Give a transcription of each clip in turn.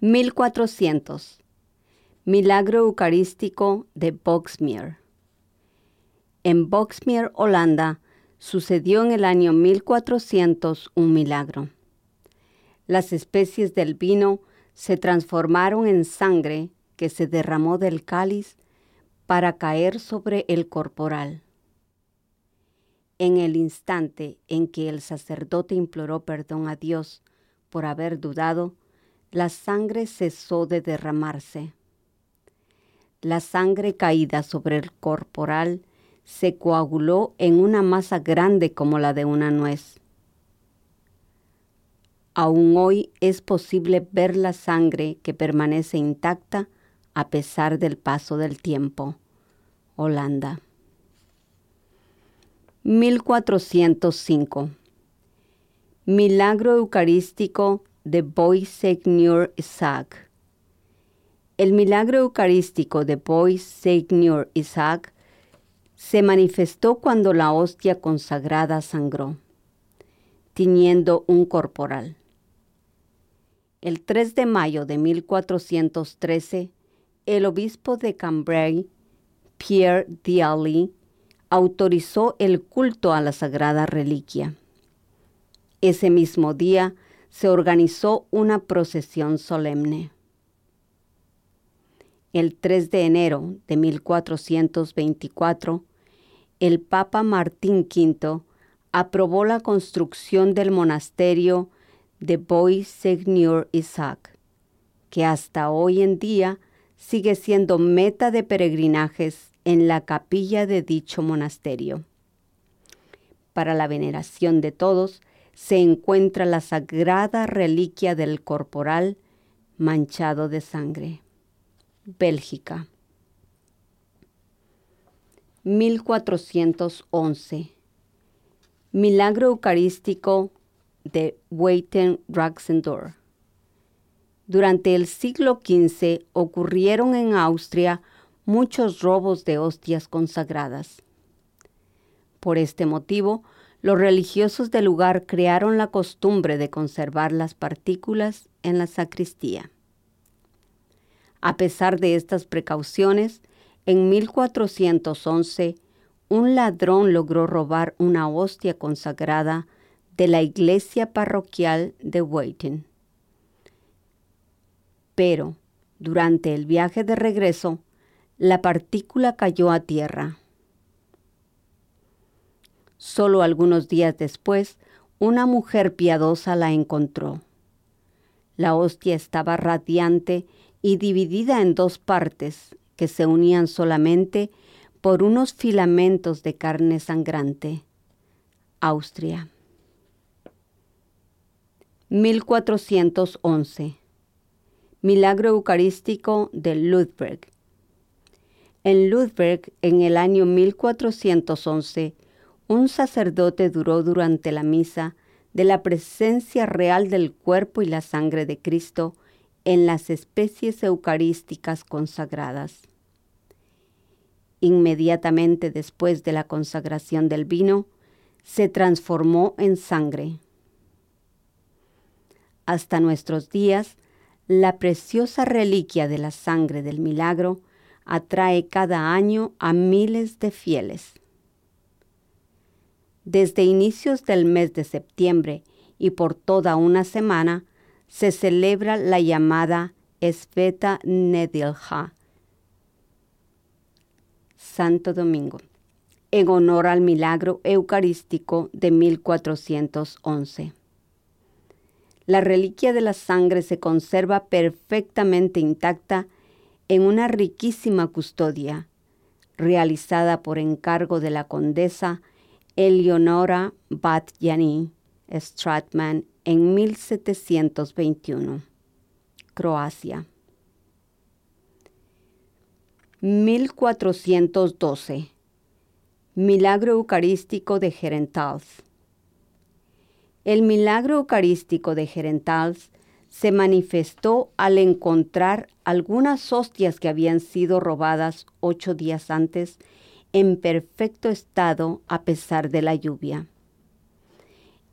1400. Milagro Eucarístico de Boxmeer. En Boxmeer, Holanda, sucedió en el año 1400 un milagro. Las especies del vino se transformaron en sangre que se derramó del cáliz para caer sobre el corporal. En el instante en que el sacerdote imploró perdón a Dios por haber dudado, la sangre cesó de derramarse. La sangre caída sobre el corporal se coaguló en una masa grande como la de una nuez. Aún hoy es posible ver la sangre que permanece intacta a pesar del paso del tiempo. Holanda. 1405. Milagro Eucarístico de Boy-Seigneur Isaac. El milagro eucarístico de Boy-Seigneur Isaac se manifestó cuando la hostia consagrada sangró, tiñendo un corporal. El 3 de mayo de 1413, el obispo de Cambrai, Pierre Dialy, autorizó el culto a la sagrada reliquia. Ese mismo día se organizó una procesión solemne. El 3 de enero de 1424, el Papa Martín V aprobó la construcción del monasterio de Boy Seigneur Isaac, que hasta hoy en día sigue siendo meta de peregrinajes en la capilla de dicho monasterio. Para la veneración de todos se encuentra la sagrada reliquia del corporal manchado de sangre. Bélgica. 1411. Milagro Eucarístico de Weiten Raxendor. Durante el siglo XV ocurrieron en Austria muchos robos de hostias consagradas. Por este motivo, los religiosos del lugar crearon la costumbre de conservar las partículas en la sacristía. A pesar de estas precauciones, en 1411 un ladrón logró robar una hostia consagrada de la iglesia parroquial de Waiting. Pero, durante el viaje de regreso, la partícula cayó a tierra. Solo algunos días después, una mujer piadosa la encontró. La hostia estaba radiante y dividida en dos partes que se unían solamente por unos filamentos de carne sangrante. Austria. 1411. Milagro Eucarístico de Ludwig. En Ludwig, en el año 1411, un sacerdote duró durante la misa de la presencia real del cuerpo y la sangre de Cristo en las especies eucarísticas consagradas. Inmediatamente después de la consagración del vino, se transformó en sangre hasta nuestros días, la preciosa reliquia de la sangre del milagro atrae cada año a miles de fieles. Desde inicios del mes de septiembre y por toda una semana se celebra la llamada Esveta Nedilja, Santo Domingo, en honor al milagro eucarístico de 1411 la reliquia de la sangre se conserva perfectamente intacta en una riquísima custodia, realizada por encargo de la condesa Eleonora Batjani Stratman en 1721, Croacia. 1412. Milagro Eucarístico de Gerentals. El milagro eucarístico de Gerentals se manifestó al encontrar algunas hostias que habían sido robadas ocho días antes en perfecto estado a pesar de la lluvia.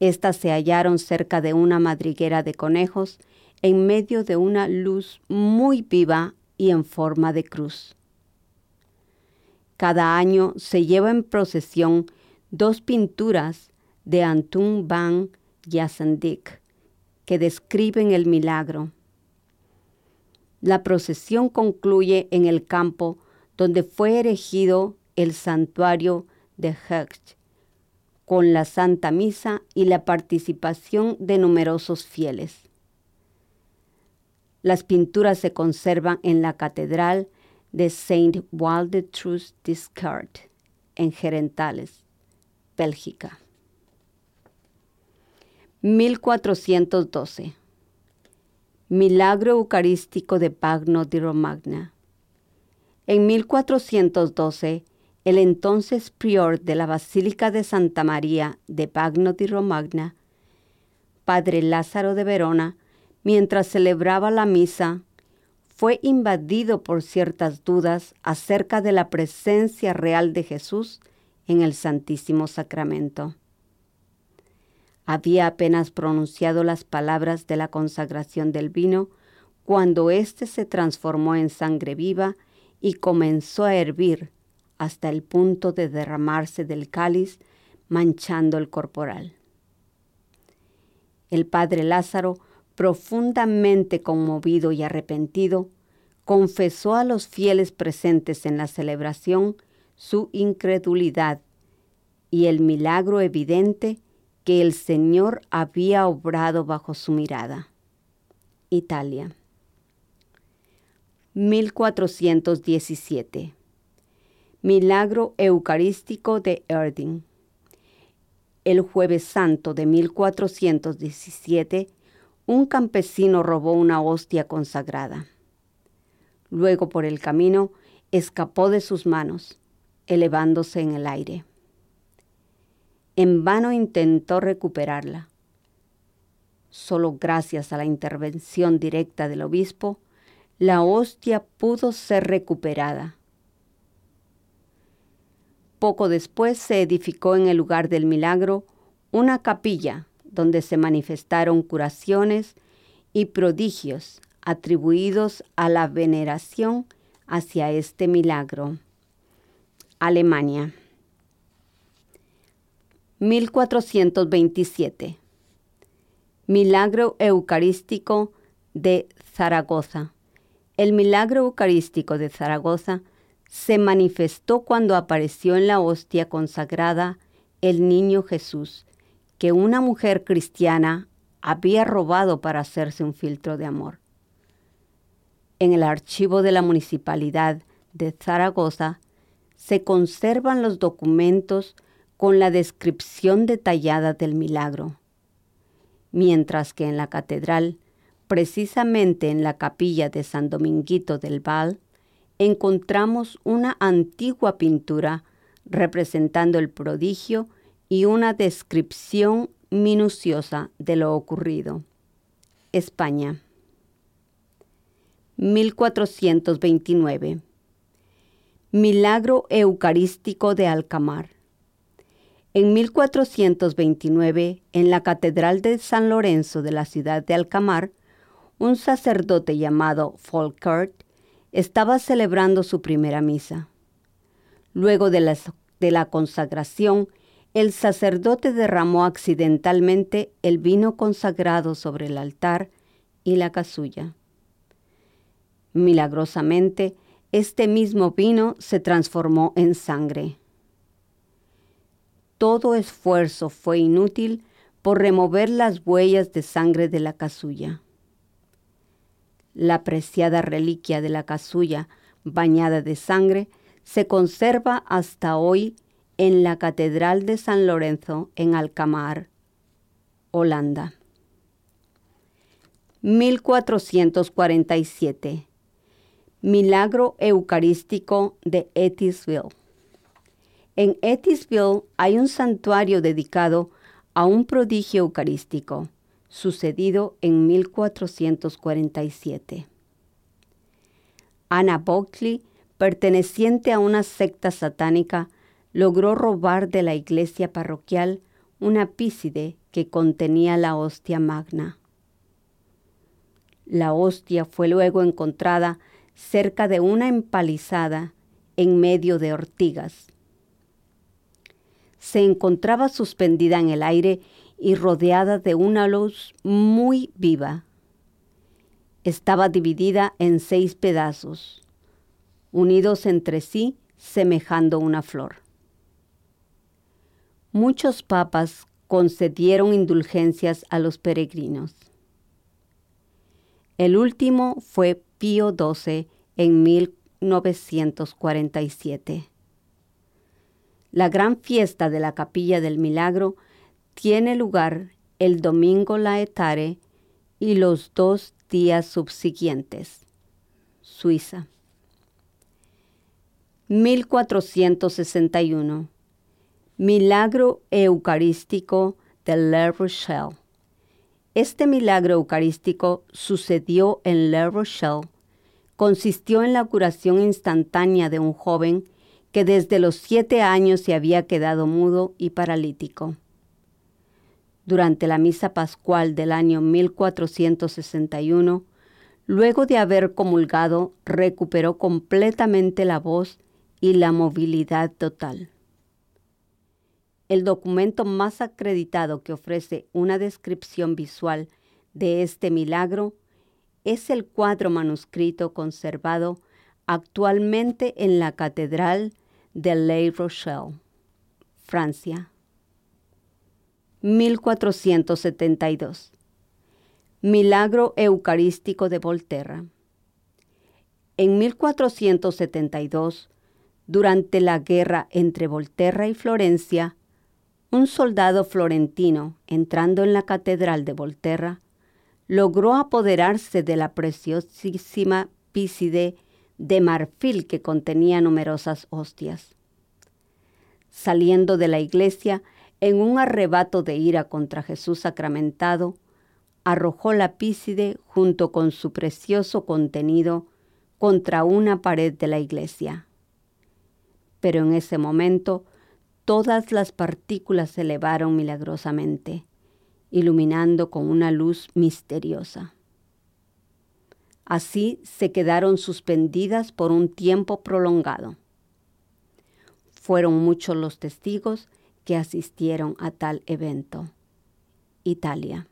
Estas se hallaron cerca de una madriguera de conejos en medio de una luz muy viva y en forma de cruz. Cada año se lleva en procesión dos pinturas de Antoine van Jassendyk que describen el milagro. La procesión concluye en el campo donde fue erigido el santuario de Hecht, con la Santa Misa y la participación de numerosos fieles. Las pinturas se conservan en la Catedral de Saint Waldetrus Descartes, en Gerentales, Bélgica. 1412. Milagro Eucarístico de Pagno di Romagna. En 1412, el entonces prior de la Basílica de Santa María de Pagno di Romagna, Padre Lázaro de Verona, mientras celebraba la misa, fue invadido por ciertas dudas acerca de la presencia real de Jesús en el Santísimo Sacramento. Había apenas pronunciado las palabras de la consagración del vino cuando éste se transformó en sangre viva y comenzó a hervir hasta el punto de derramarse del cáliz, manchando el corporal. El padre Lázaro, profundamente conmovido y arrepentido, confesó a los fieles presentes en la celebración su incredulidad y el milagro evidente que el Señor había obrado bajo su mirada. Italia. 1417. Milagro Eucarístico de Erding. El jueves santo de 1417, un campesino robó una hostia consagrada. Luego por el camino escapó de sus manos, elevándose en el aire. En vano intentó recuperarla. Solo gracias a la intervención directa del obispo, la hostia pudo ser recuperada. Poco después se edificó en el lugar del milagro una capilla donde se manifestaron curaciones y prodigios atribuidos a la veneración hacia este milagro. Alemania. 1427. Milagro Eucarístico de Zaragoza. El milagro eucarístico de Zaragoza se manifestó cuando apareció en la hostia consagrada el niño Jesús, que una mujer cristiana había robado para hacerse un filtro de amor. En el archivo de la municipalidad de Zaragoza se conservan los documentos con la descripción detallada del milagro, mientras que en la catedral, precisamente en la capilla de San Dominguito del Val, encontramos una antigua pintura representando el prodigio y una descripción minuciosa de lo ocurrido. España. 1429. Milagro Eucarístico de Alcamar. En 1429, en la Catedral de San Lorenzo de la ciudad de Alcamar, un sacerdote llamado Folkert estaba celebrando su primera misa. Luego de la, consagración, el sacerdote derramó accidentalmente el vino consagrado sobre el altar y la casulla. Milagrosamente, este mismo vino se transformó en sangre todo esfuerzo fue inútil por remover las huellas de sangre de la casulla. La preciada reliquia de la casulla bañada de sangre se conserva hasta hoy en la Catedral de San Lorenzo en Alcamar, Holanda. 1447. Milagro Eucarístico de Etisville. En Etisville hay un santuario dedicado a un prodigio eucarístico, sucedido en 1447. Anna Buckley, perteneciente a una secta satánica, logró robar de la iglesia parroquial una pícide que contenía la hostia magna. La hostia fue luego encontrada cerca de una empalizada en medio de ortigas. Se encontraba suspendida en el aire y rodeada de una luz muy viva. Estaba dividida en seis pedazos, unidos entre sí semejando una flor. Muchos papas concedieron indulgencias a los peregrinos. El último fue Pío XII en 1947. La gran fiesta de la Capilla del Milagro tiene lugar el domingo laetare y los dos días subsiguientes. Suiza. 1461. Milagro Eucarístico de Le Rochelle. Este milagro eucarístico sucedió en Le Rochelle. Consistió en la curación instantánea de un joven que desde los siete años se había quedado mudo y paralítico. Durante la misa pascual del año 1461, luego de haber comulgado, recuperó completamente la voz y la movilidad total. El documento más acreditado que ofrece una descripción visual de este milagro es el cuadro manuscrito conservado actualmente en la Catedral de Le Rochelle, Francia. 1472. Milagro Eucarístico de Volterra. En 1472, durante la guerra entre Volterra y Florencia, un soldado florentino, entrando en la catedral de Volterra, logró apoderarse de la preciosísima pícide de marfil que contenía numerosas hostias. Saliendo de la iglesia, en un arrebato de ira contra Jesús sacramentado, arrojó la pícide junto con su precioso contenido contra una pared de la iglesia. Pero en ese momento todas las partículas se elevaron milagrosamente, iluminando con una luz misteriosa. Así se quedaron suspendidas por un tiempo prolongado. Fueron muchos los testigos que asistieron a tal evento. Italia.